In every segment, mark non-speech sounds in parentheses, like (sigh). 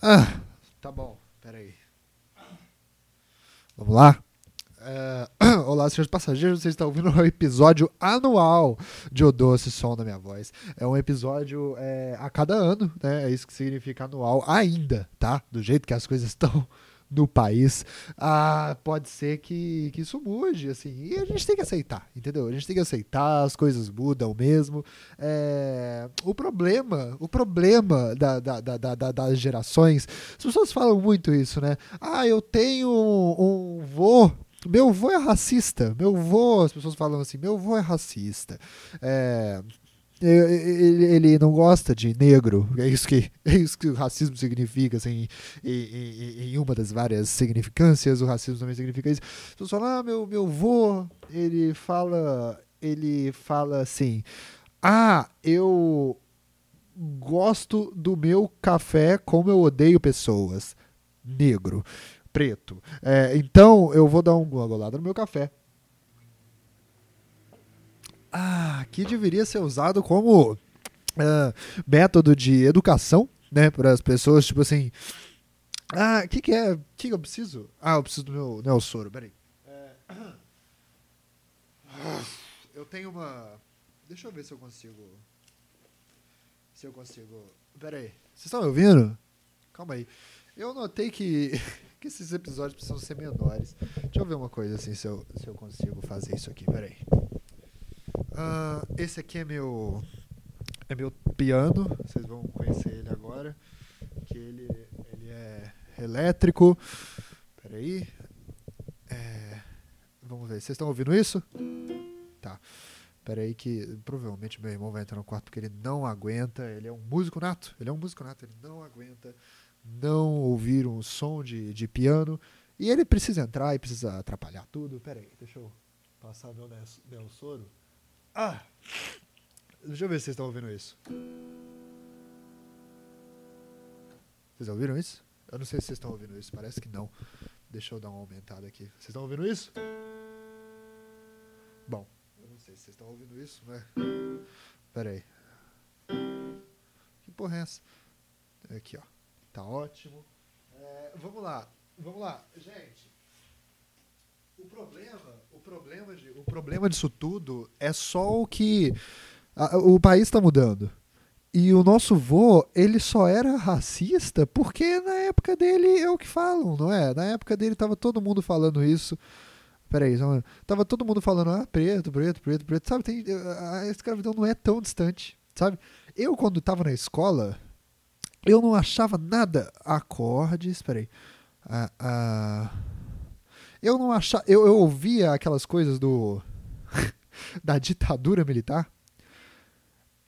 Ah, tá bom, peraí. Vamos lá? É, (clears throat) olá, senhores passageiros, vocês estão ouvindo o episódio anual de O Doce Som da Minha Voz. É um episódio é, a cada ano, né? É isso que significa anual ainda, tá? Do jeito que as coisas (laughs) estão no país, ah, pode ser que, que isso mude, assim, e a gente tem que aceitar, entendeu? A gente tem que aceitar, as coisas mudam mesmo. É, o problema, o problema da, da, da, da, das gerações, as pessoas falam muito isso, né? Ah, eu tenho um, um vô meu vô é racista. Meu vô, as pessoas falam assim, meu vô é racista. É, ele, ele, não gosta de negro, é isso que, é isso que o racismo significa, assim, em, em, em uma das várias significâncias, o racismo também significa isso. Pessoas falam, ah, meu, meu vô, ele fala, ele fala assim, ah, eu gosto do meu café como eu odeio pessoas, negro, preto. É, então eu vou dar uma golada no meu café ah, que deveria ser usado como uh, método de educação, né, para as pessoas, tipo assim, ah, o que, que é, o que, que, eu preciso? Ah, eu preciso do meu Nelsoro, peraí. É... Eu tenho uma, deixa eu ver se eu consigo, se eu consigo, peraí, vocês estão me ouvindo? Calma aí. Eu notei que, (laughs) que esses episódios precisam ser menores. Deixa eu ver uma coisa assim, se eu, se eu consigo fazer isso aqui, peraí. Uh, esse aqui é meu é meu piano, vocês vão conhecer ele agora, que ele, ele é elétrico. Peraí. É, vamos ver, vocês estão ouvindo isso? Tá. Peraí que provavelmente meu irmão vai entrar no quarto porque ele não aguenta, ele é um músico nato, ele é um músico nato, ele não aguenta não ouvir um som de, de piano e ele precisa entrar e precisa atrapalhar tudo. Peraí, deixa eu passar meu, meu soro. Ah! Deixa eu ver se vocês estão ouvindo isso. Vocês ouviram isso? Eu não sei se vocês estão ouvindo isso, parece que não. Deixa eu dar uma aumentada aqui. Vocês estão ouvindo isso? Bom, eu não sei se vocês estão ouvindo isso, né? Pera aí. Que porra é essa? Aqui, ó. Tá ótimo. É, vamos lá. Vamos lá. Gente, o problema, o problema, de, o problema disso tudo é só o que a, o país está mudando. E o nosso vô, ele só era racista porque na época dele é o que falam, não é? Na época dele tava todo mundo falando isso. Peraí, só, tava todo mundo falando, ah, preto, preto, preto, preto. Sabe, tem, a escravidão não é tão distante, sabe? Eu, quando tava na escola, eu não achava nada. Acordes, peraí. Ah, ah, eu não achava. Eu, eu ouvia aquelas coisas do. (laughs) da ditadura militar.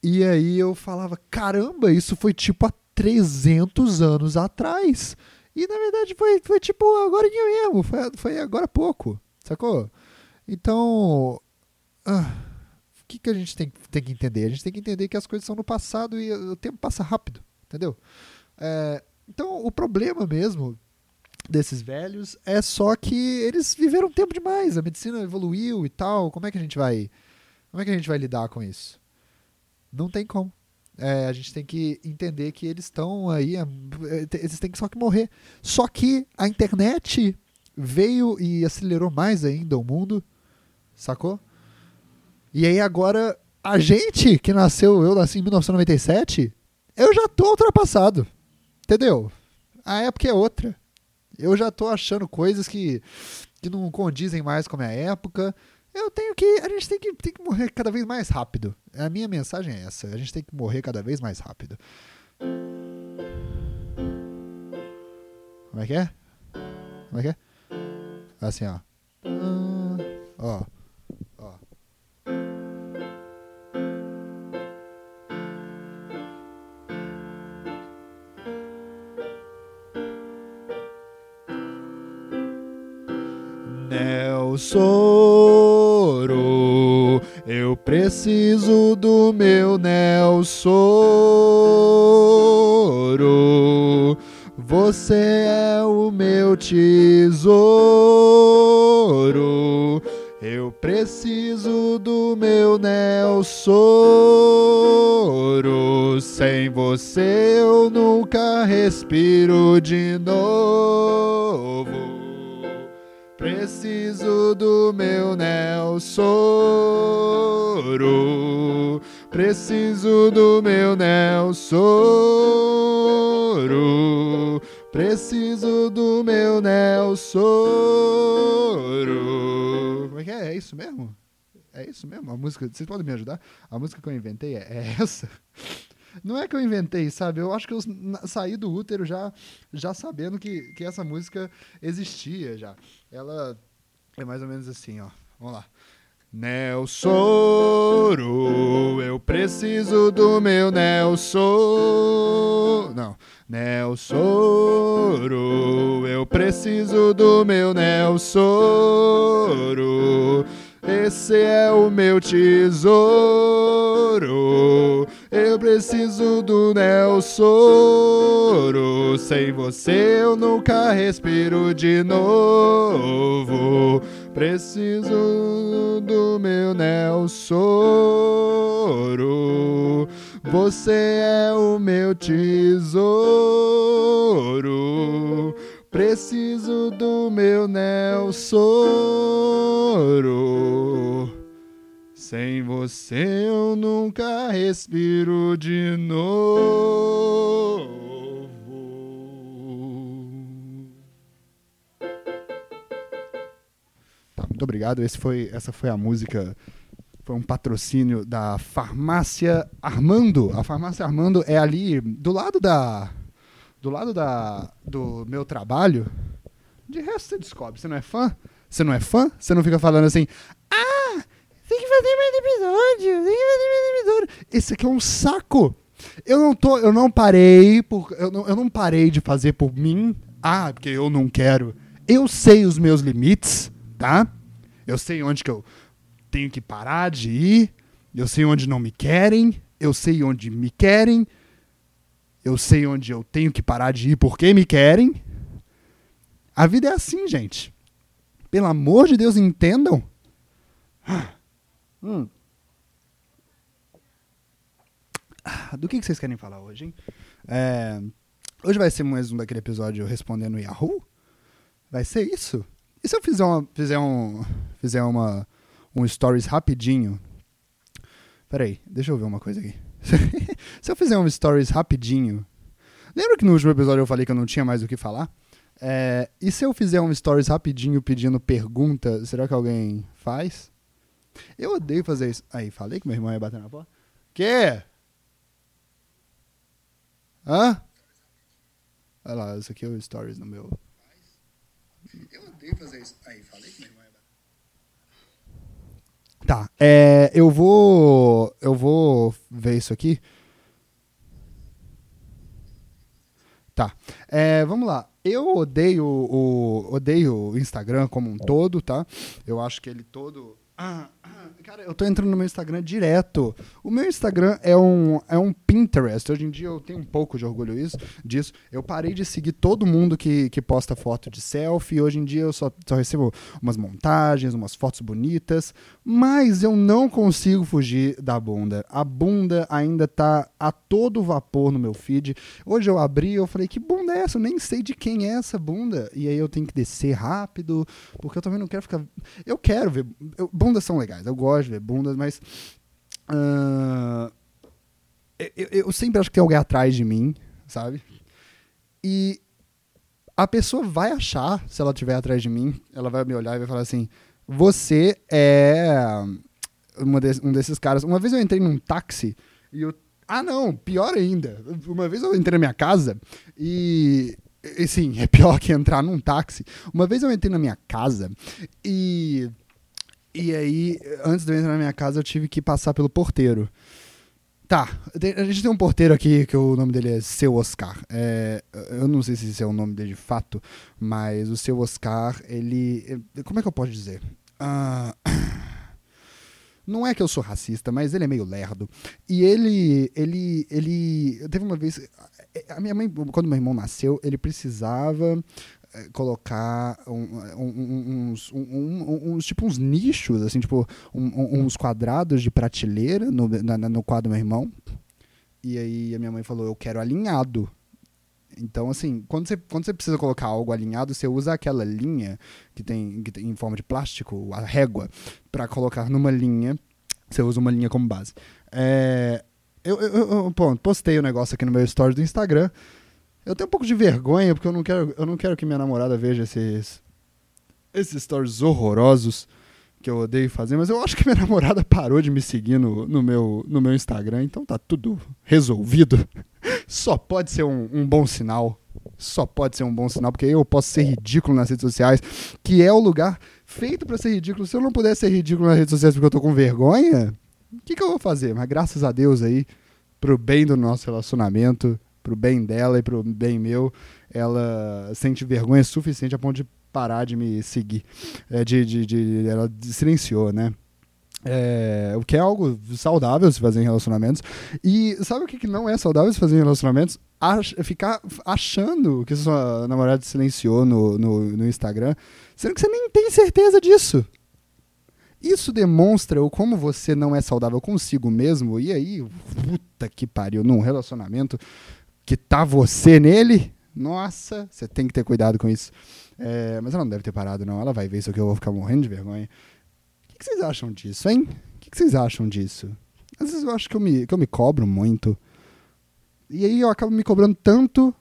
E aí eu falava: caramba, isso foi tipo há 300 anos atrás. E na verdade foi, foi tipo agora mesmo. Foi, foi agora há pouco. Sacou? Então. Ah, o que, que a gente tem, tem que entender? A gente tem que entender que as coisas são no passado e o tempo passa rápido. Entendeu? É, então o problema mesmo desses velhos é só que eles viveram tempo demais, a medicina evoluiu e tal. Como é que a gente vai, como é que a gente vai lidar com isso? Não tem como. É, a gente tem que entender que eles estão aí, é, eles têm só que morrer. Só que a internet veio e acelerou mais ainda o mundo, sacou? E aí agora a gente que nasceu, eu nasci em 1997, eu já tô ultrapassado, entendeu? A época é outra eu já tô achando coisas que, que não condizem mais com a minha época. Eu tenho que. A gente tem que, tem que morrer cada vez mais rápido. A minha mensagem é essa. A gente tem que morrer cada vez mais rápido. Como é que é? Como é que é? Assim, ó. Ah, ó. Nel soro, eu preciso do meu Nel soro. Você é o meu tesouro. Eu preciso do meu Nel soro. Sem você eu nunca respiro de novo. Preciso do meu Nelsoro. Preciso do meu Nelsoro. Preciso do meu Nelsoro. Como é que é? É isso mesmo? É isso mesmo? A música. Vocês podem me ajudar? A música que eu inventei é, é essa? Não é que eu inventei, sabe? Eu acho que eu saí do útero já, já sabendo que, que essa música existia já. Ela é mais ou menos assim, ó. Vamos lá. Nelsoro, eu preciso do meu Nelsoro. Não. Nelsoro, eu preciso do meu Nelsoro. Esse é o meu tesouro. Eu preciso do Nelsoro. Sem você eu nunca respiro de novo. Preciso do meu Nelsoro. Você é o meu tesouro. Você eu nunca respiro de novo. Tá, muito obrigado. Esse foi, essa foi a música foi um patrocínio da Farmácia Armando. A Farmácia Armando é ali do lado da do lado da, do meu trabalho, de resto você descobre. Você não é fã? Você não é fã? Você não fica falando assim, ah, tem que fazer mais episódio, tem que fazer mais episódio. Esse aqui é um saco. Eu não tô, eu não parei por, eu não, eu não parei de fazer por mim. Ah, porque eu não quero. Eu sei os meus limites, tá? Eu sei onde que eu tenho que parar de ir. Eu sei onde não me querem. Eu sei onde me querem eu sei onde eu tenho que parar de ir porque me querem. A vida é assim, gente. Pelo amor de Deus, entendam. Hum. Do que, vocês querem falar hoje, hein? É, hoje vai ser mais um daquele episódio respondendo Yahoo? Vai ser isso? E se eu fizer uma, fizer um, fizer uma, um stories rapidinho? Peraí, deixa eu ver uma coisa aqui. (laughs) se eu fizer um stories rapidinho. Lembra que no último episódio eu falei que eu não tinha mais o que falar? É, e se eu fizer um stories rapidinho pedindo pergunta, será que alguém faz? Eu odeio fazer isso. Aí, falei que meu irmão ia bater na porta. Quê? Hã? Olha lá, isso aqui é o stories no meu. Eu odeio fazer isso. Aí, falei que meu irmão ia bater. Tá, é, eu vou eu vou ver isso aqui. Tá, é, vamos lá. Eu odeio o odeio o Instagram como um todo, tá? Eu acho que ele todo ah, (clears throat) (clears throat) Cara, eu tô entrando no meu Instagram direto. O meu Instagram é um, é um Pinterest. Hoje em dia eu tenho um pouco de orgulho isso, disso. Eu parei de seguir todo mundo que, que posta foto de selfie. Hoje em dia eu só, só recebo umas montagens, umas fotos bonitas. Mas eu não consigo fugir da bunda. A bunda ainda tá a todo vapor no meu feed. Hoje eu abri e eu falei, que bunda é essa? Eu nem sei de quem é essa bunda. E aí eu tenho que descer rápido, porque eu também não quero ficar... Eu quero ver... Eu, bundas são legais, eu gosto de ver bundas, mas. Uh, eu, eu, sempre acho que tem alguém atrás de mim, sabe? E a pessoa vai achar, se ela estiver atrás de mim, ela vai me olhar e vai falar assim: Você é de, um desses caras. Uma vez eu entrei num táxi e eu. Ah, não, pior ainda. Uma vez eu entrei na minha casa e. E sim, (laughs) é pior que entrar num táxi. Uma vez eu entrei na minha casa e e aí, antes de eu entrar na minha casa, eu tive que passar pelo porteiro. Tá, a gente tem um porteiro aqui que o nome dele é Seu Oscar. É, eu não sei se esse é o nome dele de fato, mas o Seu Oscar, ele. Como é que eu posso dizer? Uh, (coughs) não é que eu sou racista, mas ele é meio lerdo. E ele. Ele. Ele. Teve uma vez. A minha mãe, quando meu irmão nasceu, ele precisava eh, colocar um, um, uns, um, uns, tipo uns nichos, assim, tipo uns quadrados de prateleira no, na, no quadro do meu irmão. E aí a minha mãe falou: eu quero alinhado. Então, assim, quando você, quando você precisa colocar algo alinhado, você usa aquela linha que tem, que tem em forma de plástico, a régua, para colocar numa linha. Você usa uma linha como base. É, eu, eu, eu postei o um negócio aqui no meu story do Instagram. Eu tenho um pouco de vergonha, porque eu não quero, eu não quero que minha namorada veja esses, esses stories horrorosos que eu odeio fazer, mas eu acho que minha (laughs) namorada parou de me seguir no, no, meu, no meu Instagram, então tá tudo resolvido. (laughs) Só pode ser um, um bom sinal. Só pode ser um bom sinal, porque eu posso ser ridículo nas redes sociais, que é o lugar feito para ser ridículo. Se eu não puder ser ridículo nas redes sociais porque eu tô com vergonha, o que, que eu vou fazer? Mas graças a Deus aí, pro bem do nosso relacionamento, pro bem dela e pro bem meu, ela sente vergonha suficiente a ponto de parar de me seguir. É, de, de, de, ela silenciou, né? É, o que é algo saudável se fazer em relacionamentos. E sabe o que, que não é saudável se fazer em relacionamentos? Ach, ficar achando que sua namorada silenciou no, no, no Instagram, sendo que você nem tem certeza disso. Isso demonstra o como você não é saudável consigo mesmo. E aí, puta que pariu, num relacionamento que tá você nele, nossa, você tem que ter cuidado com isso. É, mas ela não deve ter parado, não. Ela vai ver isso aqui, eu vou ficar morrendo de vergonha. O que, que vocês acham disso, hein? O que, que, vocês acham disso? Às vezes eu acho que eu, me, que eu me cobro muito. E aí eu acabo me cobrando tanto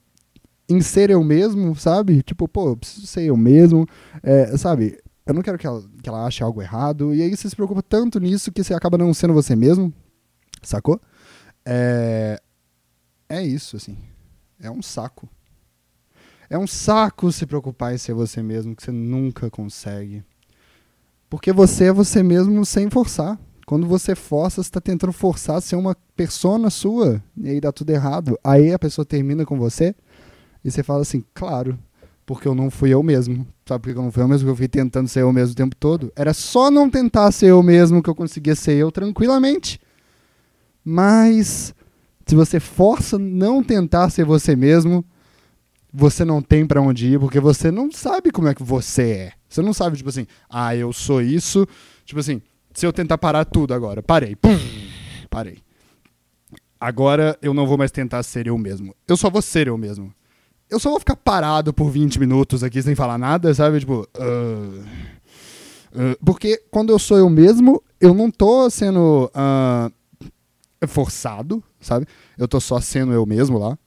em ser eu mesmo, sabe? Tipo, pô, eu preciso ser eu mesmo. É, sabe? Eu não quero que ela, que ela ache algo errado. E aí você se preocupa tanto nisso que você acaba não sendo você mesmo. Sacou? É, é isso, assim. É um saco. É um saco se preocupar em ser você mesmo, que você nunca consegue. Porque você é você mesmo sem forçar. Quando você força, você está tentando forçar a ser uma persona sua, e aí dá tudo errado. Aí a pessoa termina com você, e você fala assim, claro, porque eu não fui eu mesmo. Sabe por que eu não fui eu mesmo? Porque eu fui tentando ser eu mesmo o tempo todo. Era só não tentar ser eu mesmo que eu conseguia ser eu tranquilamente. Mas se você força não tentar ser você mesmo, você não tem para onde ir porque você não sabe como é que você é. Você não sabe, tipo assim, ah, eu sou isso. Tipo assim, se eu tentar parar tudo agora, parei, pum, parei. Agora eu não vou mais tentar ser eu mesmo. Eu só vou ser eu mesmo. Eu só vou ficar parado por 20 minutos aqui sem falar nada, sabe? Tipo, uh, uh, porque quando eu sou eu mesmo, eu não tô sendo uh, forçado, sabe? Eu tô só sendo eu mesmo lá.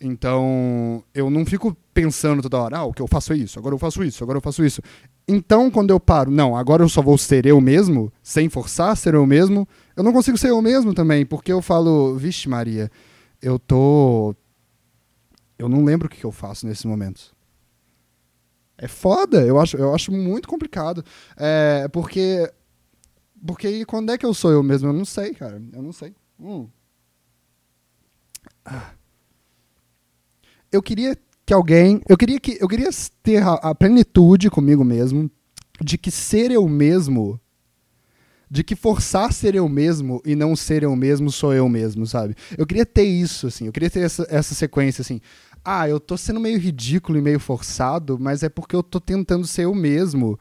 Então, eu não fico pensando toda hora, ah, o que eu faço é isso, agora eu faço isso, agora eu faço isso. Então, quando eu paro, não, agora eu só vou ser eu mesmo, sem forçar ser eu mesmo, eu não consigo ser eu mesmo também, porque eu falo, vixe Maria, eu tô. Eu não lembro o que eu faço nesses momentos. É foda, eu acho, eu acho muito complicado. É, porque. Porque quando é que eu sou eu mesmo? Eu não sei, cara. Eu não sei. Hum. Eu queria que alguém, eu queria que eu queria ter a, a plenitude comigo mesmo de que ser eu mesmo de que forçar ser eu mesmo e não ser eu mesmo sou eu mesmo, sabe? Eu queria ter isso, assim, eu queria ter essa, essa sequência, assim. Ah, eu tô sendo meio ridículo e meio forçado, mas é porque eu tô tentando ser eu mesmo.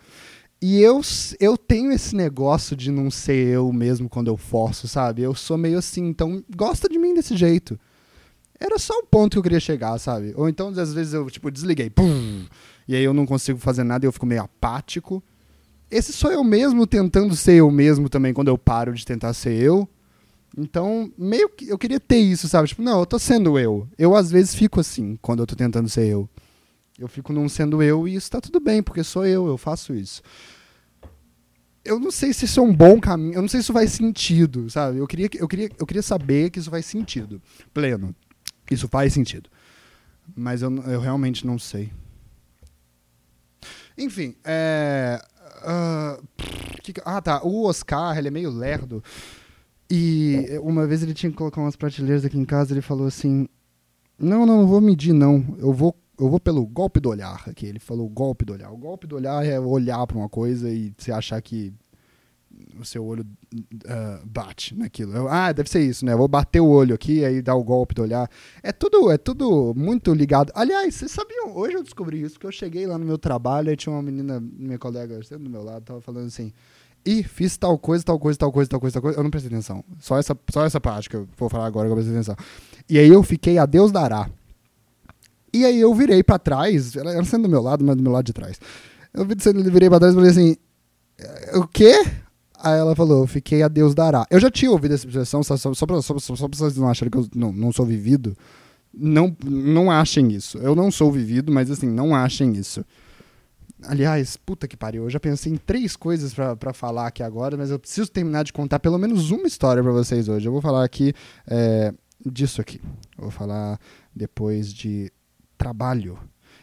E eu, eu tenho esse negócio de não ser eu mesmo quando eu forço, sabe? Eu sou meio assim, então gosta de mim desse jeito. Era só o ponto que eu queria chegar, sabe? Ou então, às vezes, eu, tipo, desliguei, pum, e aí eu não consigo fazer nada e eu fico meio apático. Esse sou eu mesmo tentando ser eu mesmo também, quando eu paro de tentar ser eu. Então, meio que eu queria ter isso, sabe? Tipo, não, eu tô sendo eu. Eu, às vezes, fico assim, quando eu tô tentando ser eu. Eu fico não sendo eu e isso tá tudo bem, porque sou eu, eu faço isso eu não sei se isso é um bom caminho, eu não sei se isso faz sentido, sabe? Eu queria, eu queria, eu queria saber que isso faz sentido. Pleno. Isso faz sentido. Mas eu, eu realmente não sei. Enfim, é. Uh, que, ah, tá. O Oscar, ele é meio lerdo. E uma vez ele tinha que colocar umas prateleiras aqui em casa, ele falou assim: Não, não, não vou medir, não. Eu vou, eu vou pelo golpe do olhar aqui. Ele falou golpe do olhar. O golpe do olhar é olhar para uma coisa e você achar que o seu olho uh, bate naquilo. Eu, ah, deve ser isso, né? Eu vou bater o olho aqui, aí dar o golpe do olhar. É tudo, é tudo muito ligado. Aliás, vocês sabiam? Hoje eu descobri isso, que eu cheguei lá no meu trabalho e tinha uma menina, minha colega, do meu lado, tava falando assim. e fiz tal coisa, tal coisa, tal coisa, tal coisa, tal coisa. Eu não prestei atenção. Só essa, só essa parte que eu vou falar agora que eu prestei atenção. E aí eu fiquei a Deus dará. E aí eu virei para trás, ela, sendo do meu lado, mas do meu lado de trás. Eu virei pra trás e falei assim: o quê? Aí ela falou, fiquei a Deus dará. Eu já tinha ouvido essa expressão, só, só, só, pra, só, só pra vocês não acharem que eu não, não sou vivido. Não, não achem isso. Eu não sou vivido, mas assim, não achem isso. Aliás, puta que pariu, eu já pensei em três coisas para falar aqui agora, mas eu preciso terminar de contar pelo menos uma história para vocês hoje. Eu vou falar aqui é, disso aqui. Eu vou falar depois de trabalho.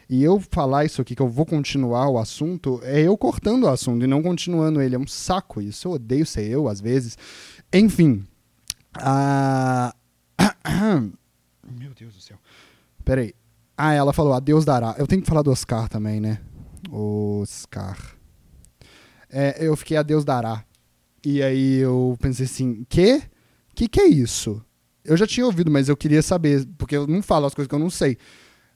E eu falar isso aqui, que eu vou continuar o assunto, é eu cortando o assunto e não continuando ele. É um saco isso. Eu odeio ser eu, às vezes. Enfim. Ah... (coughs) Meu Deus do céu. Peraí. Ah, ela falou, a Deus dará. Eu tenho que falar do Oscar também, né? Oscar. É, eu fiquei a Deus dará. E aí eu pensei assim, que? Que que é isso? Eu já tinha ouvido, mas eu queria saber, porque eu não falo as coisas que eu não sei.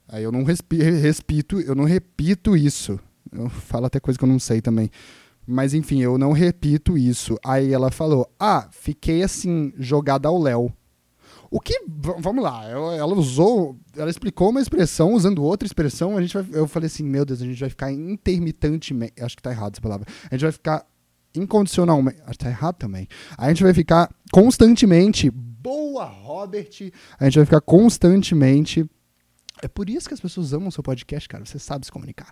Aí eu não repito, eu não repito isso. Eu falo até coisa que eu não sei também. Mas enfim, eu não repito isso. Aí ela falou: Ah, fiquei assim, jogada ao Léo. O que. Vamos lá, ela usou. Ela explicou uma expressão usando outra expressão. A gente vai, eu falei assim: Meu Deus, a gente vai ficar intermitentemente. Acho que tá errado essa palavra. A gente vai ficar incondicionalmente. Acho que tá errado também. A gente vai ficar constantemente. Boa, Robert! A gente vai ficar constantemente é por isso que as pessoas amam o seu podcast, cara. Você sabe se comunicar.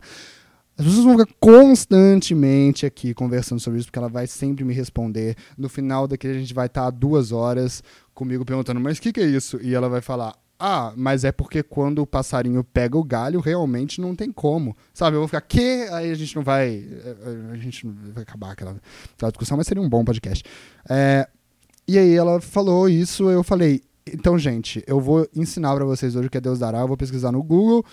As pessoas vão ficar constantemente aqui conversando sobre isso, porque ela vai sempre me responder. No final daqui a gente vai estar duas horas comigo perguntando, mas o que, que é isso? E ela vai falar, ah, mas é porque quando o passarinho pega o galho, realmente não tem como. Sabe, eu vou ficar, que? Aí a gente não vai. A gente não vai acabar aquela, aquela discussão, mas seria um bom podcast. É, e aí ela falou isso, eu falei, então, gente, eu vou ensinar para vocês hoje o que é Deus dará. Eu vou pesquisar no Google.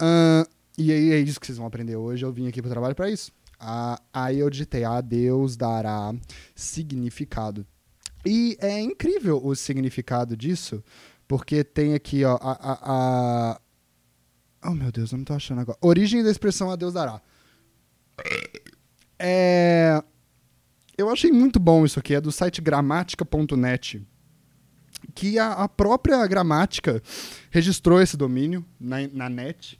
Uh, e aí é isso que vocês vão aprender hoje. Eu vim aqui para o trabalho para isso. Uh, aí eu digitei a Deus dará significado. E é incrível o significado disso, porque tem aqui, ó, a, a, a... Oh, meu Deus, eu não tô achando agora. Origem da expressão a Deus dará. É... Eu achei muito bom isso aqui, é do site gramatica.net que a, a, própria gramática registrou esse domínio na, na net.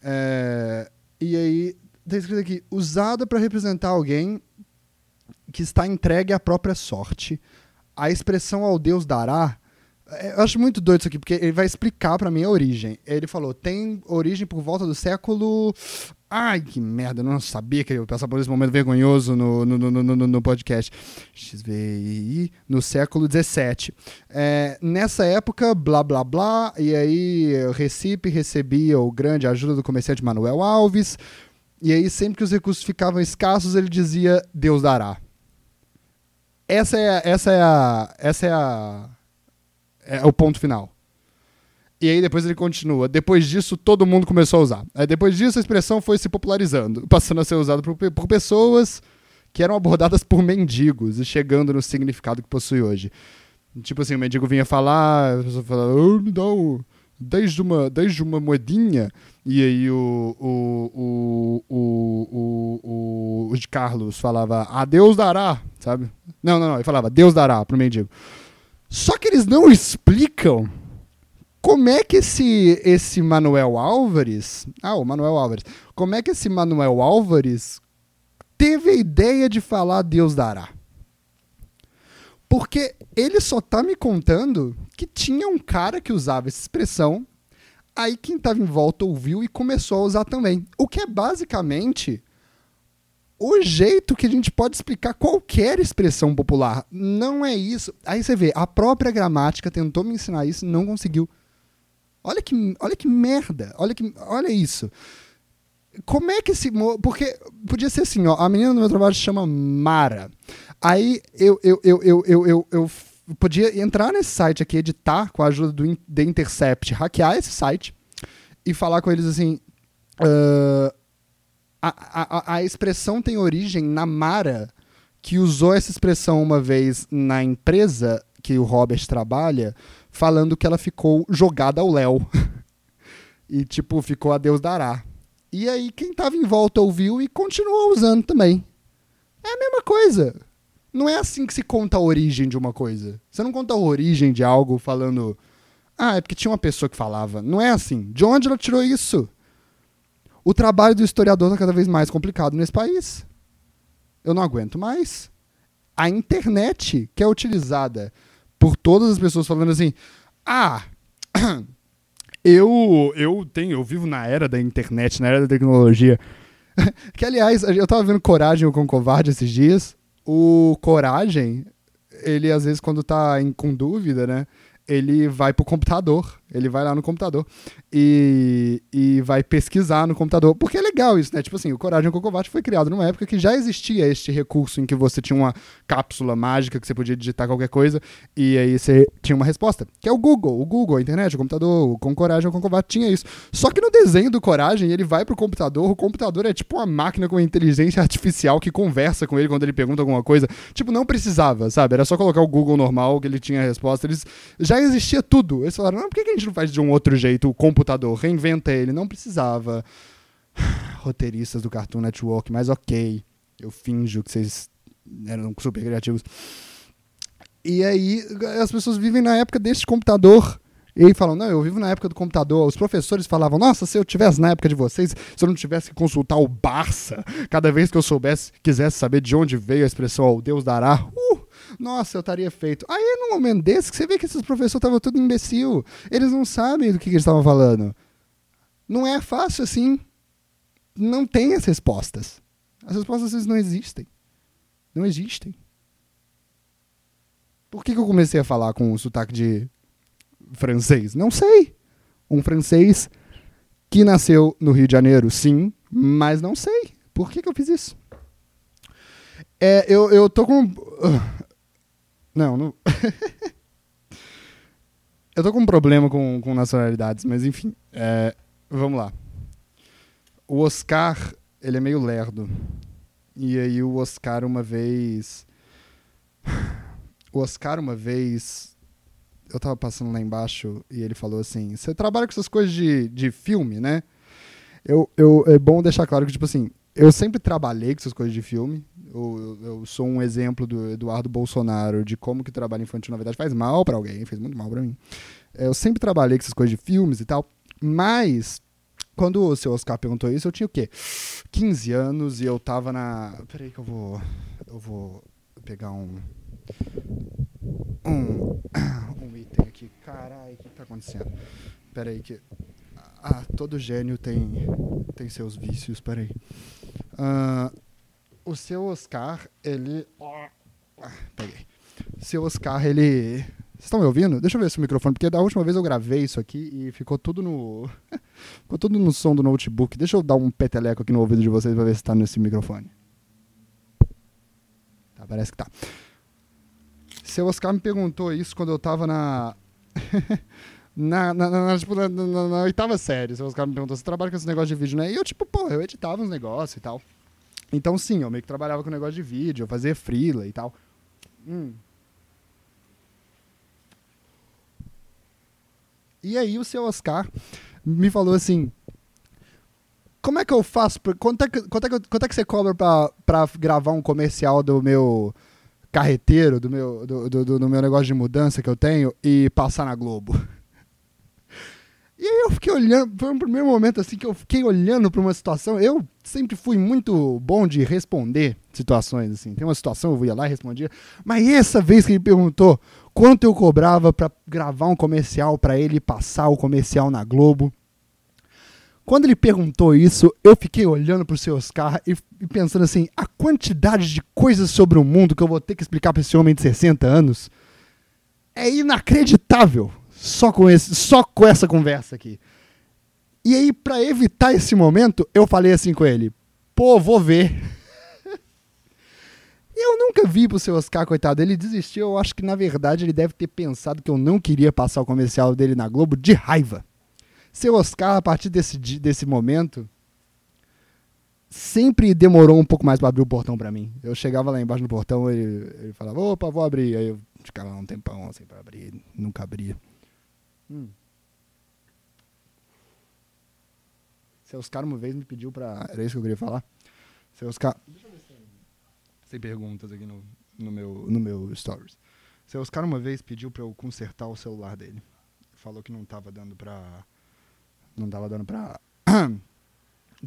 É, e aí está escrito aqui: usada para representar alguém que está entregue à própria sorte. A expressão ao Deus dará. É, eu acho muito doido isso aqui, porque ele vai explicar para mim a origem. Ele falou: tem origem por volta do século Ai, que merda, eu não sabia que eu ia passar por esse momento vergonhoso no, no, no, no, no podcast. XVI, no século XVII. É, nessa época, blá blá blá, e aí Recife recebia o grande ajuda do comerciante Manuel Alves, e aí sempre que os recursos ficavam escassos, ele dizia, Deus dará. Essa é, essa é, a, essa é, a, é o ponto final. E aí depois ele continua. Depois disso, todo mundo começou a usar. Aí depois disso, a expressão foi se popularizando, passando a ser usada por, por pessoas que eram abordadas por mendigos e chegando no significado que possui hoje. Tipo assim, o mendigo vinha falar, a pessoa falava, oh, me dá um, desde, uma, desde uma moedinha. E aí o, o, o, o, o, o, o Carlos falava, a Deus dará, sabe? Não, não, não, ele falava, Deus dará pro mendigo. Só que eles não explicam como é que esse, esse Manuel Álvares. Ah, o Manuel Álvares. Como é que esse Manuel Álvares teve a ideia de falar Deus dará? Porque ele só tá me contando que tinha um cara que usava essa expressão, aí quem estava em volta ouviu e começou a usar também. O que é basicamente o jeito que a gente pode explicar qualquer expressão popular. Não é isso. Aí você vê, a própria gramática tentou me ensinar isso e não conseguiu. Olha que, olha que merda. Olha, que, olha isso. Como é que esse. Porque podia ser assim, ó. A menina do meu trabalho se chama Mara. Aí eu, eu, eu, eu, eu, eu, eu podia entrar nesse site aqui, editar com a ajuda do The Intercept, hackear esse site e falar com eles assim. Uh, a, a, expressão tem origem na Mara, que usou essa expressão uma vez na empresa que o Robert trabalha falando que ela ficou jogada ao Léo. (laughs) e, tipo, ficou a Deus dará. E aí, quem tava em volta ouviu e continuou usando também. É a mesma coisa. Não é assim que se conta a origem de uma coisa. Você não conta a origem de algo falando. Ah, é porque tinha uma pessoa que falava. Não é assim. De onde ela tirou isso? O trabalho do historiador está cada vez mais complicado nesse país. Eu não aguento mais. A internet, que é utilizada por todas as pessoas falando assim: ah, (coughs) eu, eu tenho, eu vivo na era da internet, na era da tecnologia. (laughs) que, aliás, eu tava vendo Coragem com Covarde esses dias. O Coragem, ele às vezes, quando tá em, com dúvida, né? Ele vai pro computador. Ele vai lá no computador e, e vai pesquisar no computador. Porque é legal isso, né? Tipo assim, o Coragem com Covarde foi criado numa época que já existia este recurso em que você tinha uma cápsula mágica que você podia digitar qualquer coisa e aí você tinha uma resposta. Que é o Google. O Google, a internet, o computador, o com Coragem com Covarde tinha isso. Só que no desenho do Coragem, ele vai pro computador, o computador é tipo uma máquina com inteligência artificial que conversa com ele quando ele pergunta alguma coisa. Tipo, não precisava, sabe? Era só colocar o Google normal que ele tinha a resposta. Eles já existia tudo. Eles falaram, não, por que a gente não faz de um outro jeito o computador? Reinventa ele. Não precisava. (sighs) Roteiristas do Cartoon Network, mas ok. Eu finjo que vocês eram super criativos. E aí, as pessoas vivem na época deste computador. E aí falam, não, eu vivo na época do computador. Os professores falavam, nossa, se eu tivesse na época de vocês, se eu não tivesse que consultar o Barça, cada vez que eu soubesse, quisesse saber de onde veio a expressão ao Deus dará, uh, nossa, eu estaria feito. Aí, num momento desse, que você vê que esses professores estavam tudo imbecil. Eles não sabem do que, que eles estavam falando. Não é fácil assim. Não tem as respostas. As respostas às vezes não existem. Não existem. Por que, que eu comecei a falar com o sotaque de francês? Não sei. Um francês que nasceu no Rio de Janeiro, sim, mas não sei. Por que, que eu fiz isso? É, eu, eu tô com. Não, não. (laughs) eu tô com um problema com, com nacionalidades, mas enfim. É, vamos lá. O Oscar, ele é meio lerdo. E aí o Oscar uma vez. O Oscar uma vez. Eu tava passando lá embaixo e ele falou assim: Você trabalha com essas coisas de, de filme, né? Eu, eu, é bom deixar claro que, tipo assim, eu sempre trabalhei com essas coisas de filme. Eu, eu, sou um exemplo do Eduardo Bolsonaro de como que trabalho infantil, na verdade, faz mal para alguém, fez muito mal para mim. É, eu sempre trabalhei com essas coisas de filmes e tal, mas quando o seu Oscar perguntou isso, eu tinha o quê? 15 anos e eu tava na. Peraí que eu vou. Eu vou pegar um. Um. (coughs) Um item aqui. Caralho, o que tá acontecendo? Peraí que. Ah, todo gênio tem, tem seus vícios, peraí. Uh, o seu Oscar, ele. Ah, peguei. O seu Oscar, ele. Vocês estão me ouvindo? Deixa eu ver esse microfone, porque da última vez eu gravei isso aqui e ficou tudo no. (laughs) ficou tudo no som do notebook. Deixa eu dar um peteleco aqui no ouvido de vocês pra ver se tá nesse microfone. Tá, parece que tá. Seu Oscar me perguntou isso quando eu tava na. (laughs) na, na, na, tipo, na, na, na, oitava série. Seu Oscar me perguntou: você trabalha com esse negócio de vídeo, né? E eu, tipo, pô, eu editava uns negócios e tal. Então, sim, eu meio que trabalhava com negócio de vídeo, eu fazia freela e tal. Hum. E aí o seu Oscar me falou assim, como é que eu faço, quanto é que, quanto é que, quanto é que você cobra pra, pra gravar um comercial do meu carreteiro, do meu, do, do, do meu negócio de mudança que eu tenho e passar na Globo? E aí eu fiquei olhando, foi um primeiro momento assim que eu fiquei olhando para uma situação. Eu sempre fui muito bom de responder situações assim. Tem uma situação eu ia lá e respondia, mas essa vez que ele perguntou quanto eu cobrava para gravar um comercial para ele passar o comercial na Globo. Quando ele perguntou isso, eu fiquei olhando para o seu Oscar e, e pensando assim, a quantidade de coisas sobre o mundo que eu vou ter que explicar para esse homem de 60 anos é inacreditável só com, esse, só com essa conversa aqui. E aí, para evitar esse momento, eu falei assim com ele: pô, vou ver. (laughs) eu nunca vi pro seu Oscar, coitado. Ele desistiu. Eu acho que, na verdade, ele deve ter pensado que eu não queria passar o comercial dele na Globo de raiva. Seu Oscar, a partir desse, desse momento, sempre demorou um pouco mais para abrir o portão para mim. Eu chegava lá embaixo no portão, ele, ele falava, opa, vou abrir. Aí eu ficava um tempão assim para abrir, nunca abria. Hum. Seu Oscar uma vez me pediu pra. Era isso que eu queria falar? Seu Oscar. Deixa eu ver se tem. sem perguntas aqui no, no, meu, no meu stories. Seu Oscar uma vez pediu pra eu consertar o celular dele. Falou que não tava dando pra. Não tava dando pra. (coughs)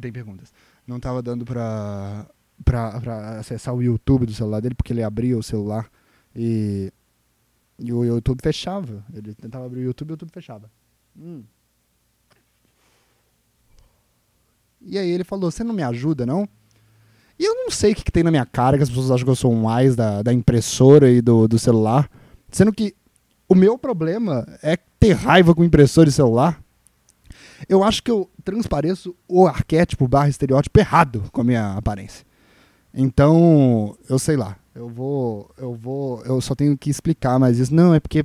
Tem perguntas. Não tava dando pra, pra, pra acessar o YouTube do celular dele, porque ele abria o celular e. E o YouTube fechava. Ele tentava abrir o YouTube e o YouTube fechava. Hum. E aí ele falou: Você não me ajuda, não? E eu não sei o que, que, tem na minha cara, que as pessoas acham que eu sou um wise da, da impressora e do, do celular. Sendo que o meu problema é ter raiva com impressora e celular. Eu acho que eu transpareço o arquétipo barra estereótipo errado com a minha aparência. Então, eu sei lá. Eu vou. Eu vou. Eu só tenho que explicar mais isso. Não, é porque.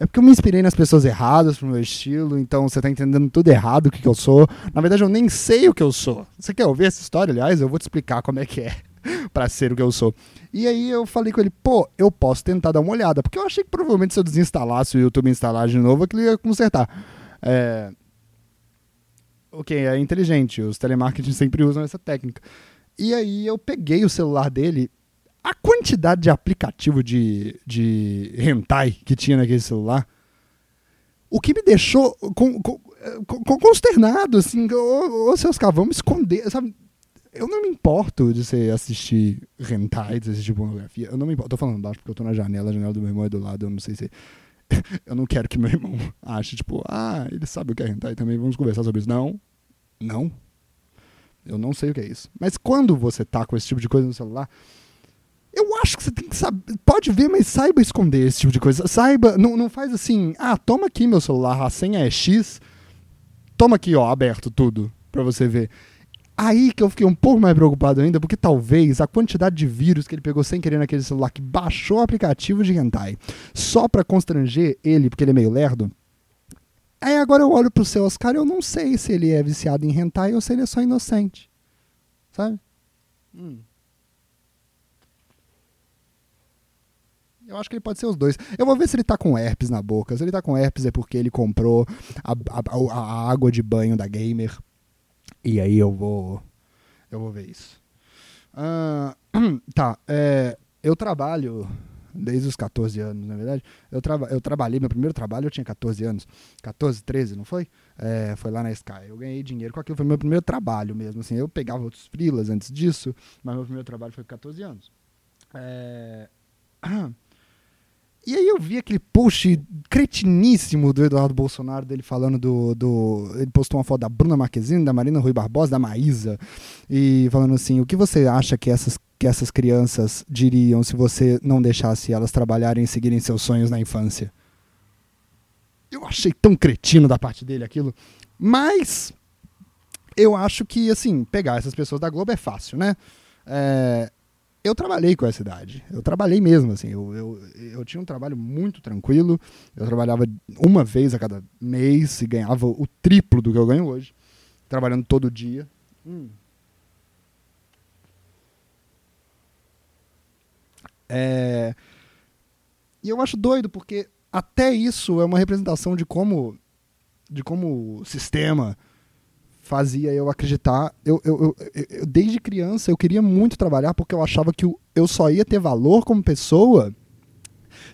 É porque eu me inspirei nas pessoas erradas pro meu estilo, então você tá entendendo tudo errado o que, que eu sou. Na verdade, eu nem sei o que eu sou. Você quer ouvir essa história, aliás? Eu vou te explicar como é que é (laughs) para ser o que eu sou. E aí eu falei com ele, pô, eu posso tentar dar uma olhada, porque eu achei que provavelmente se eu desinstalasse o YouTube e instalar de novo, aquilo ia consertar. É... Ok, é inteligente, os telemarketing (laughs) sempre usam essa técnica. E aí eu peguei o celular dele a quantidade de aplicativo de, de hentai que tinha naquele celular, o que me deixou com, com, com, consternado, assim, ô, ô seus caras, vamos esconder, sabe? Eu não me importo de você assistir hentai, de assistir pornografia, eu não me importo, tô falando baixo porque eu tô na janela, a janela do meu irmão é do lado, eu não sei se... (laughs) eu não quero que meu irmão (laughs) ache, tipo, ah, ele sabe o que é hentai também, vamos conversar sobre isso. Não, não, eu não sei o que é isso. Mas quando você tá com esse tipo de coisa no celular, eu acho que você tem que saber. Pode ver, mas saiba esconder esse tipo de coisa. Saiba, não, não faz assim, ah, toma aqui meu celular, a senha é X. Toma aqui, ó, aberto tudo, pra você ver. Aí que eu fiquei um pouco mais preocupado ainda, porque talvez a quantidade de vírus que ele pegou sem querer naquele celular, que baixou o aplicativo de hentai, só pra constranger ele, porque ele é meio lerdo. Aí agora eu olho pro seu Oscar e eu não sei se ele é viciado em hentai ou se ele é só inocente. Sabe? Hum. Eu acho que ele pode ser os dois. Eu vou ver se ele tá com herpes na boca. Se ele tá com herpes é porque ele comprou a, a, a água de banho da gamer. E aí eu vou. Eu vou ver isso. Uh, (clears throat) tá. É, eu trabalho desde os 14 anos, na verdade. Eu, traba, eu trabalhei, meu primeiro trabalho eu tinha 14 anos. 14, 13, não foi? É, foi lá na Sky. Eu ganhei dinheiro com aquilo, foi meu primeiro trabalho mesmo. Assim, eu pegava outros frilas antes disso, mas meu primeiro trabalho foi com 14 anos. É... (clears throat) E aí eu vi aquele post cretiníssimo do Eduardo Bolsonaro, dele falando do, do. Ele postou uma foto da Bruna Marquezine, da Marina Rui Barbosa, da Maísa, e falando assim: o que você acha que essas, que essas crianças diriam se você não deixasse elas trabalharem e seguirem seus sonhos na infância? Eu achei tão cretino da parte dele aquilo. Mas eu acho que, assim, pegar essas pessoas da Globo é fácil, né? É, eu trabalhei com essa idade. Eu trabalhei mesmo, assim. Eu, eu, eu tinha um trabalho muito tranquilo. Eu trabalhava uma vez a cada mês e ganhava o triplo do que eu ganho hoje. Trabalhando todo dia. Hum. É... E eu acho doido, porque até isso é uma representação de como, de como o sistema fazia eu acreditar. Eu, eu, eu, eu, desde criança eu queria muito trabalhar porque eu achava que eu só ia ter valor como pessoa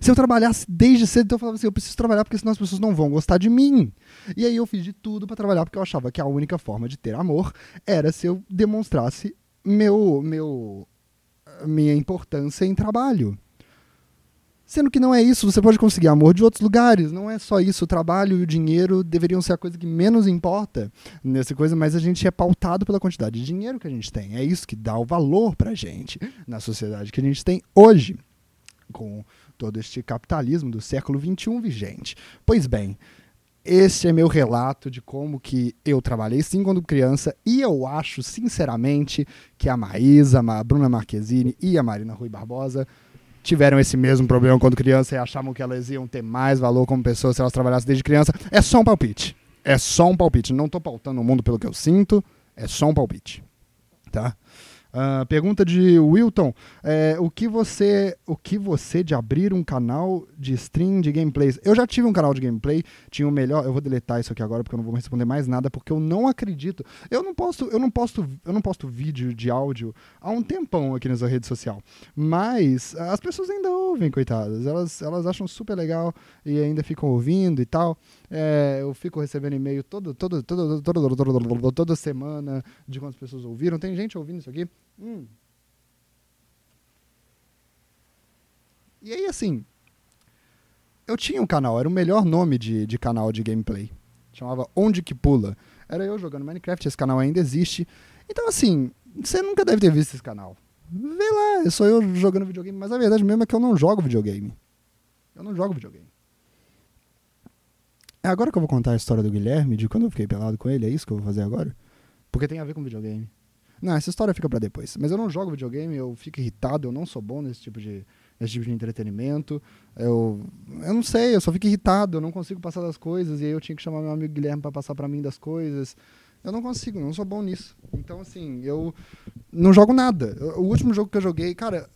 se eu trabalhasse desde cedo. Então eu falava assim: eu preciso trabalhar porque senão as pessoas não vão gostar de mim. E aí eu fiz de tudo para trabalhar porque eu achava que a única forma de ter amor era se eu demonstrasse meu, meu, minha importância em trabalho. Sendo que não é isso, você pode conseguir amor de outros lugares, não é só isso. O trabalho e o dinheiro deveriam ser a coisa que menos importa nessa coisa, mas a gente é pautado pela quantidade de dinheiro que a gente tem. É isso que dá o valor pra gente na sociedade que a gente tem hoje, com todo este capitalismo do século XXI vigente. Pois bem, este é meu relato de como que eu trabalhei sim quando criança e eu acho, sinceramente, que a Maísa, a Bruna Marquezine e a Marina Rui Barbosa tiveram esse mesmo problema quando criança e achavam que elas iam ter mais valor como pessoas se elas trabalhassem desde criança. É só um palpite. É só um palpite. Não estou pautando o mundo pelo que eu sinto. É só um palpite. Tá? Uh, pergunta de Wilton: é, o que você, o que você de abrir um canal de stream de gameplays? Eu já tive um canal de gameplay, tinha o melhor. Eu vou deletar isso aqui agora porque eu não vou responder mais nada porque eu não acredito. Eu não posto, eu não posto, eu não posto vídeo de áudio há um tempão aqui nessa rede social. Mas as pessoas ainda ouvem, coitadas. Elas, elas acham super legal e ainda ficam ouvindo e tal. É, eu fico recebendo e-mail todo, todo, todo, todo, todo, toda semana de quantas pessoas ouviram. Tem gente ouvindo isso aqui. Hum. E aí, assim, eu tinha um canal, era o melhor nome de, de canal de gameplay. Chamava Onde Que Pula. Era eu jogando Minecraft, esse canal ainda existe. Então, assim, você nunca deve ter visto esse canal. Vê lá, sou eu jogando videogame, mas a verdade mesmo é que eu não jogo videogame. Eu não jogo videogame. É agora que eu vou contar a história do Guilherme, de quando eu fiquei pelado com ele, é isso que eu vou fazer agora? Porque tem a ver com videogame. Não, essa história fica para depois. Mas eu não jogo videogame, eu fico irritado, eu não sou bom nesse tipo de, nesse tipo de entretenimento. Eu, eu não sei, eu só fico irritado, eu não consigo passar das coisas, e aí eu tinha que chamar meu amigo Guilherme para passar para mim das coisas. Eu não consigo, não sou bom nisso. Então, assim, eu não jogo nada. O último jogo que eu joguei, cara,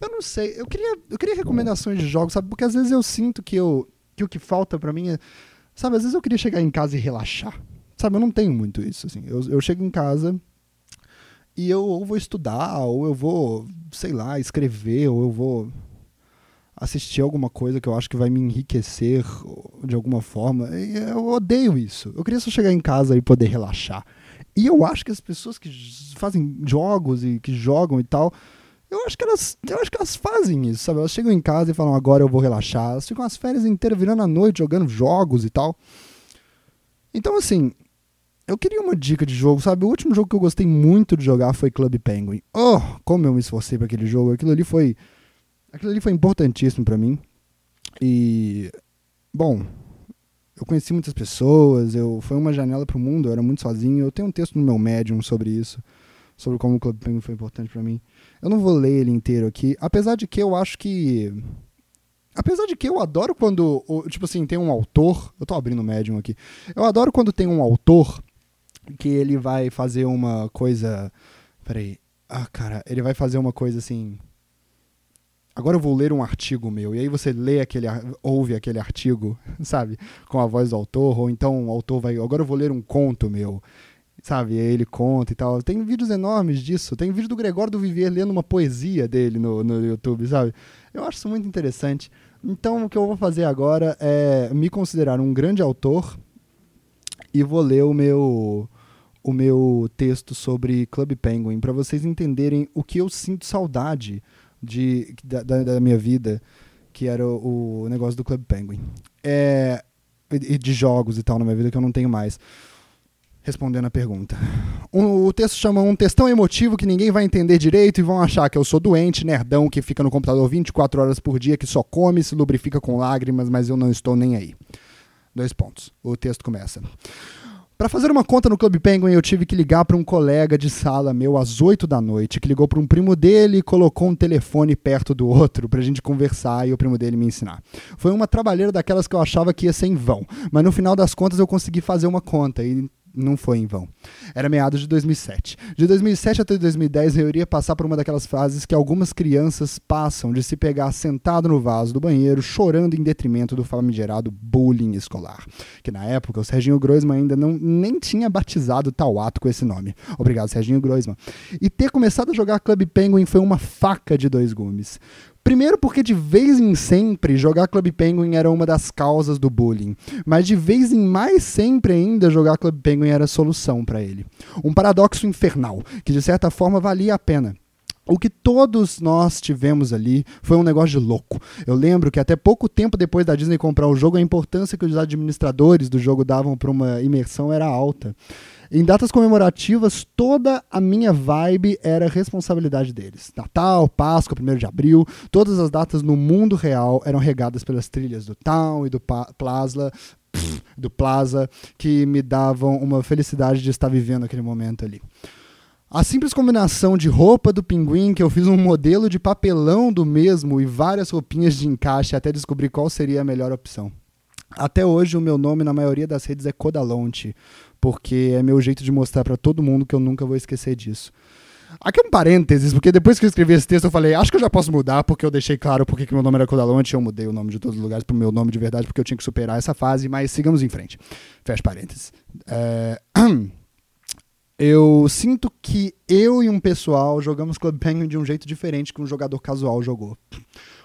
eu não sei. Eu queria, eu queria recomendações de jogos, sabe? Porque às vezes eu sinto que, eu, que o que falta para mim é Sabe, às vezes eu queria chegar em casa e relaxar. Sabe, eu não tenho muito isso, assim. Eu, eu chego em casa e eu ou vou estudar, ou eu vou, sei lá, escrever, ou eu vou assistir alguma coisa que eu acho que vai me enriquecer de alguma forma. Eu odeio isso. Eu queria só chegar em casa e poder relaxar. E eu acho que as pessoas que fazem jogos e que jogam e tal, eu acho que elas, eu acho que elas fazem isso, sabe? Elas chegam em casa e falam, agora eu vou relaxar. Elas ficam as férias inteiras virando a noite, jogando jogos e tal. Então, assim, eu queria uma dica de jogo, sabe? O último jogo que eu gostei muito de jogar foi Club Penguin. Oh, como eu me esforcei para aquele jogo. Aquilo ali foi. Aquilo ali foi importantíssimo para mim. E. Bom, eu conheci muitas pessoas, eu foi uma janela para o mundo, eu era muito sozinho. Eu tenho um texto no meu Medium sobre isso, sobre como o Club Penguin foi importante para mim. Eu não vou ler ele inteiro aqui, apesar de que eu acho que. Apesar de que eu adoro quando. Tipo assim, tem um autor. Eu tô abrindo o Medium aqui. Eu adoro quando tem um autor que ele vai fazer uma coisa. Peraí. Ah, cara, ele vai fazer uma coisa assim. Agora eu vou ler um artigo meu. E aí você lê aquele. ouve aquele artigo, (laughs) sabe? Com a voz do autor. Ou então o autor vai. Agora eu vou ler um conto meu sabe? Ele conta e tal. Tem vídeos enormes disso. Tem vídeo do Gregório do Vivier lendo uma poesia dele no, no YouTube, sabe? Eu acho isso muito interessante. Então, o que eu vou fazer agora é me considerar um grande autor e vou ler o meu o meu texto sobre Club Penguin para vocês entenderem o que eu sinto saudade de, da, da minha vida, que era o, o negócio do Club Penguin. É, e de jogos e tal na minha vida que eu não tenho mais respondendo a pergunta. Um, o texto chama um textão emotivo que ninguém vai entender direito e vão achar que eu sou doente, nerdão, que fica no computador 24 horas por dia, que só come, se lubrifica com lágrimas, mas eu não estou nem aí. Dois pontos. O texto começa. Para fazer uma conta no Club Penguin, eu tive que ligar para um colega de sala meu às 8 da noite, que ligou para um primo dele e colocou um telefone perto do outro para a gente conversar e o primo dele me ensinar. Foi uma trabalheira daquelas que eu achava que ia ser em vão, mas no final das contas eu consegui fazer uma conta e não foi em vão. Era meados de 2007. De 2007 até 2010 eu iria passar por uma daquelas fases que algumas crianças passam de se pegar sentado no vaso do banheiro, chorando em detrimento do famigerado bullying escolar. Que na época o Serginho Groisman ainda não, nem tinha batizado tal ato com esse nome. Obrigado, Serginho Groisman. E ter começado a jogar Club Penguin foi uma faca de dois gumes. Primeiro porque de vez em sempre jogar Club Penguin era uma das causas do bullying, mas de vez em mais sempre ainda jogar Club Penguin era a solução para ele. Um paradoxo infernal, que de certa forma valia a pena. O que todos nós tivemos ali foi um negócio de louco. Eu lembro que até pouco tempo depois da Disney comprar o jogo, a importância que os administradores do jogo davam para uma imersão era alta. Em datas comemorativas, toda a minha vibe era responsabilidade deles. Natal, Páscoa, 1 de abril, todas as datas no mundo real eram regadas pelas trilhas do Town e do Plaza, do Plaza, que me davam uma felicidade de estar vivendo aquele momento ali. A simples combinação de roupa do pinguim, que eu fiz um modelo de papelão do mesmo e várias roupinhas de encaixe até descobrir qual seria a melhor opção. Até hoje, o meu nome na maioria das redes é Codalonte, porque é meu jeito de mostrar para todo mundo que eu nunca vou esquecer disso. Aqui é um parênteses, porque depois que eu escrevi esse texto eu falei, acho que eu já posso mudar, porque eu deixei claro porque que meu nome era Codalonte, eu mudei o nome de todos os lugares pro meu nome de verdade, porque eu tinha que superar essa fase, mas sigamos em frente. Fecha parênteses. É... (clears throat) Eu sinto que eu e um pessoal jogamos Club Penguin de um jeito diferente que um jogador casual jogou.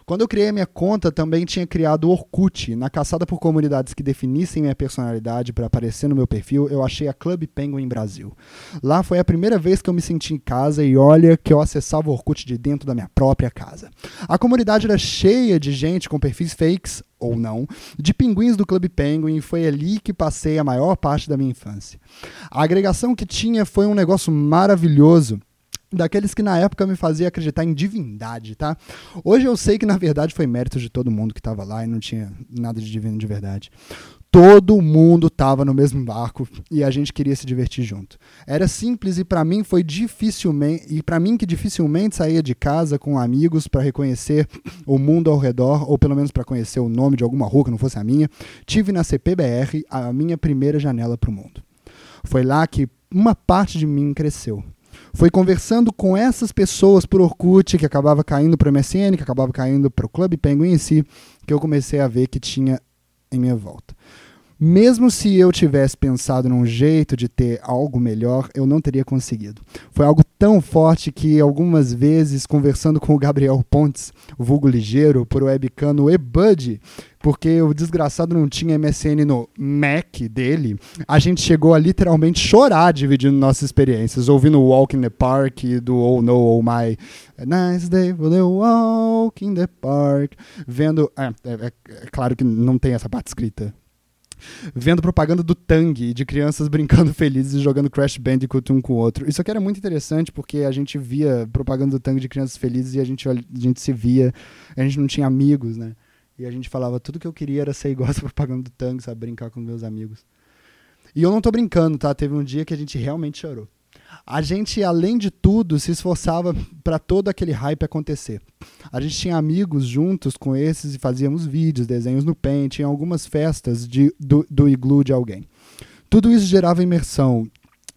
Quando eu criei minha conta, também tinha criado o Orkut. Na caçada por comunidades que definissem minha personalidade para aparecer no meu perfil, eu achei a Club Penguin Brasil. Lá foi a primeira vez que eu me senti em casa e olha que eu acessava o Orkut de dentro da minha própria casa. A comunidade era cheia de gente com perfis fakes, ou não, de pinguins do Clube Penguin e foi ali que passei a maior parte da minha infância. A agregação que tinha foi um negócio maravilhoso daqueles que na época me fazia acreditar em divindade, tá? Hoje eu sei que na verdade foi mérito de todo mundo que estava lá e não tinha nada de divino de verdade. Todo mundo estava no mesmo barco e a gente queria se divertir junto. Era simples e para mim foi dificilmente e para mim que dificilmente saía de casa com amigos para reconhecer o mundo ao redor ou pelo menos para conhecer o nome de alguma rua que não fosse a minha, tive na CPBR a minha primeira janela para o mundo. Foi lá que uma parte de mim cresceu foi conversando com essas pessoas por Orkut, que acabava caindo para o MSN, que acabava caindo para o Clube Penguin em si, que eu comecei a ver que tinha em minha volta. Mesmo se eu tivesse pensado num jeito de ter algo melhor, eu não teria conseguido. Foi algo tão forte que algumas vezes, conversando com o Gabriel Pontes, vulgo ligeiro, por webcam no eBud, porque o desgraçado não tinha MSN no Mac dele, a gente chegou a literalmente chorar dividindo nossas experiências, ouvindo Walk in the Park do Oh No, Oh My, Nice Day for the Walk in the Park, vendo... É, é, é claro que não tem essa parte escrita, vendo propaganda do Tang, de crianças (laughs) brincando felizes e jogando Crash Bandicoot um com o outro. Isso aqui era muito interessante porque a gente via propaganda do Tang de crianças felizes e a gente, a gente se via, a gente não tinha amigos, né? E a gente falava, tudo que eu queria era ser igual essa (laughs) propaganda do Tang, sabe? Brincar com meus amigos. E eu não tô brincando, tá? Teve um dia que a gente realmente chorou a gente, além de tudo, se esforçava para todo aquele hype acontecer. A gente tinha amigos juntos com esses e fazíamos vídeos, desenhos no Paint, em algumas festas de, do, do iglu de alguém. Tudo isso gerava imersão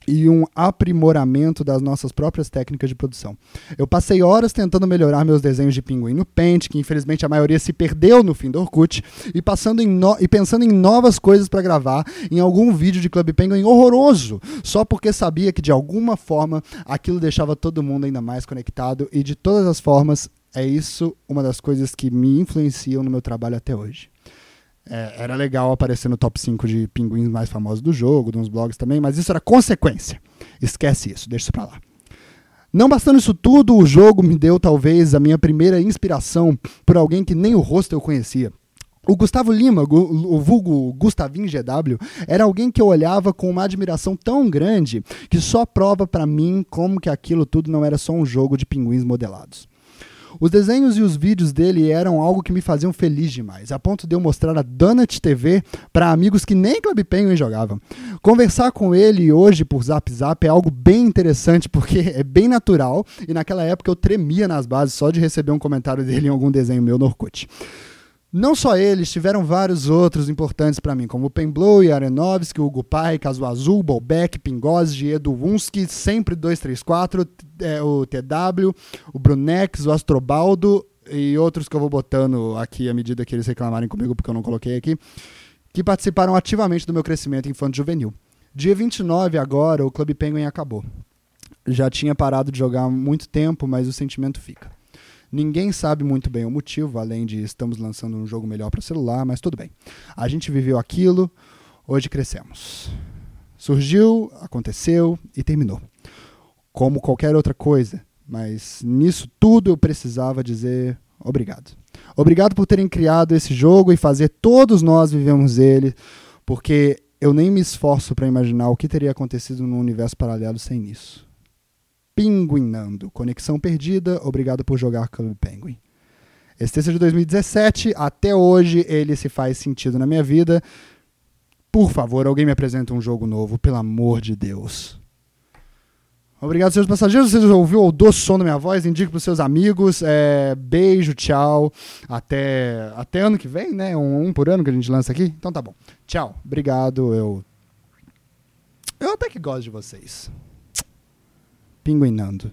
e um aprimoramento das nossas próprias técnicas de produção. Eu passei horas tentando melhorar meus desenhos de pinguim no Paint, que infelizmente a maioria se perdeu no fim do Orkut, e, passando no... e pensando em novas coisas para gravar em algum vídeo de Club Penguin horroroso, só porque sabia que de alguma forma aquilo deixava todo mundo ainda mais conectado, e de todas as formas é isso uma das coisas que me influenciam no meu trabalho até hoje. É, era legal aparecer no top 5 de pinguins mais famosos do jogo, de uns blogs também, mas isso era consequência. Esquece isso, deixa isso pra lá. Não bastando isso tudo, o jogo me deu talvez a minha primeira inspiração por alguém que nem o rosto eu conhecia. O Gustavo Lima, o vulgo Gustavinho GW, era alguém que eu olhava com uma admiração tão grande que só prova para mim como que aquilo tudo não era só um jogo de pinguins modelados. Os desenhos e os vídeos dele eram algo que me faziam feliz demais, a ponto de eu mostrar a Donut TV para amigos que nem Club Penguin jogavam. Conversar com ele hoje por Zap Zap é algo bem interessante porque (laughs) é bem natural e naquela época eu tremia nas bases só de receber um comentário dele em algum desenho meu no Orkut. Não só eles, tiveram vários outros importantes para mim, como o Pemblow, Arenovski, Hugo Pai, Caso Azul, Bolbeck, Pingozzi, Edu Wunsky, sempre 234, é, o TW, o Brunex, o Astrobaldo e outros que eu vou botando aqui à medida que eles reclamarem comigo, porque eu não coloquei aqui, que participaram ativamente do meu crescimento infanto-juvenil. Dia 29 agora, o Clube Penguin acabou. Já tinha parado de jogar há muito tempo, mas o sentimento fica. Ninguém sabe muito bem o motivo, além de estamos lançando um jogo melhor para celular, mas tudo bem. A gente viveu aquilo, hoje crescemos. Surgiu, aconteceu e terminou. Como qualquer outra coisa, mas nisso tudo eu precisava dizer obrigado. Obrigado por terem criado esse jogo e fazer todos nós vivemos ele, porque eu nem me esforço para imaginar o que teria acontecido num universo paralelo sem isso. Pinguinando. Conexão perdida, obrigado por jogar Club Penguin. Esse texto é de 2017, até hoje ele se faz sentido na minha vida. Por favor, alguém me apresenta um jogo novo, pelo amor de Deus. Obrigado, senhores passageiros. Você ouviu o doce som da minha voz? Indique para os seus amigos. É, beijo, tchau. Até, até ano que vem, né? Um, um por ano que a gente lança aqui. Então tá bom. Tchau. Obrigado. Eu, eu até que gosto de vocês pinguinando.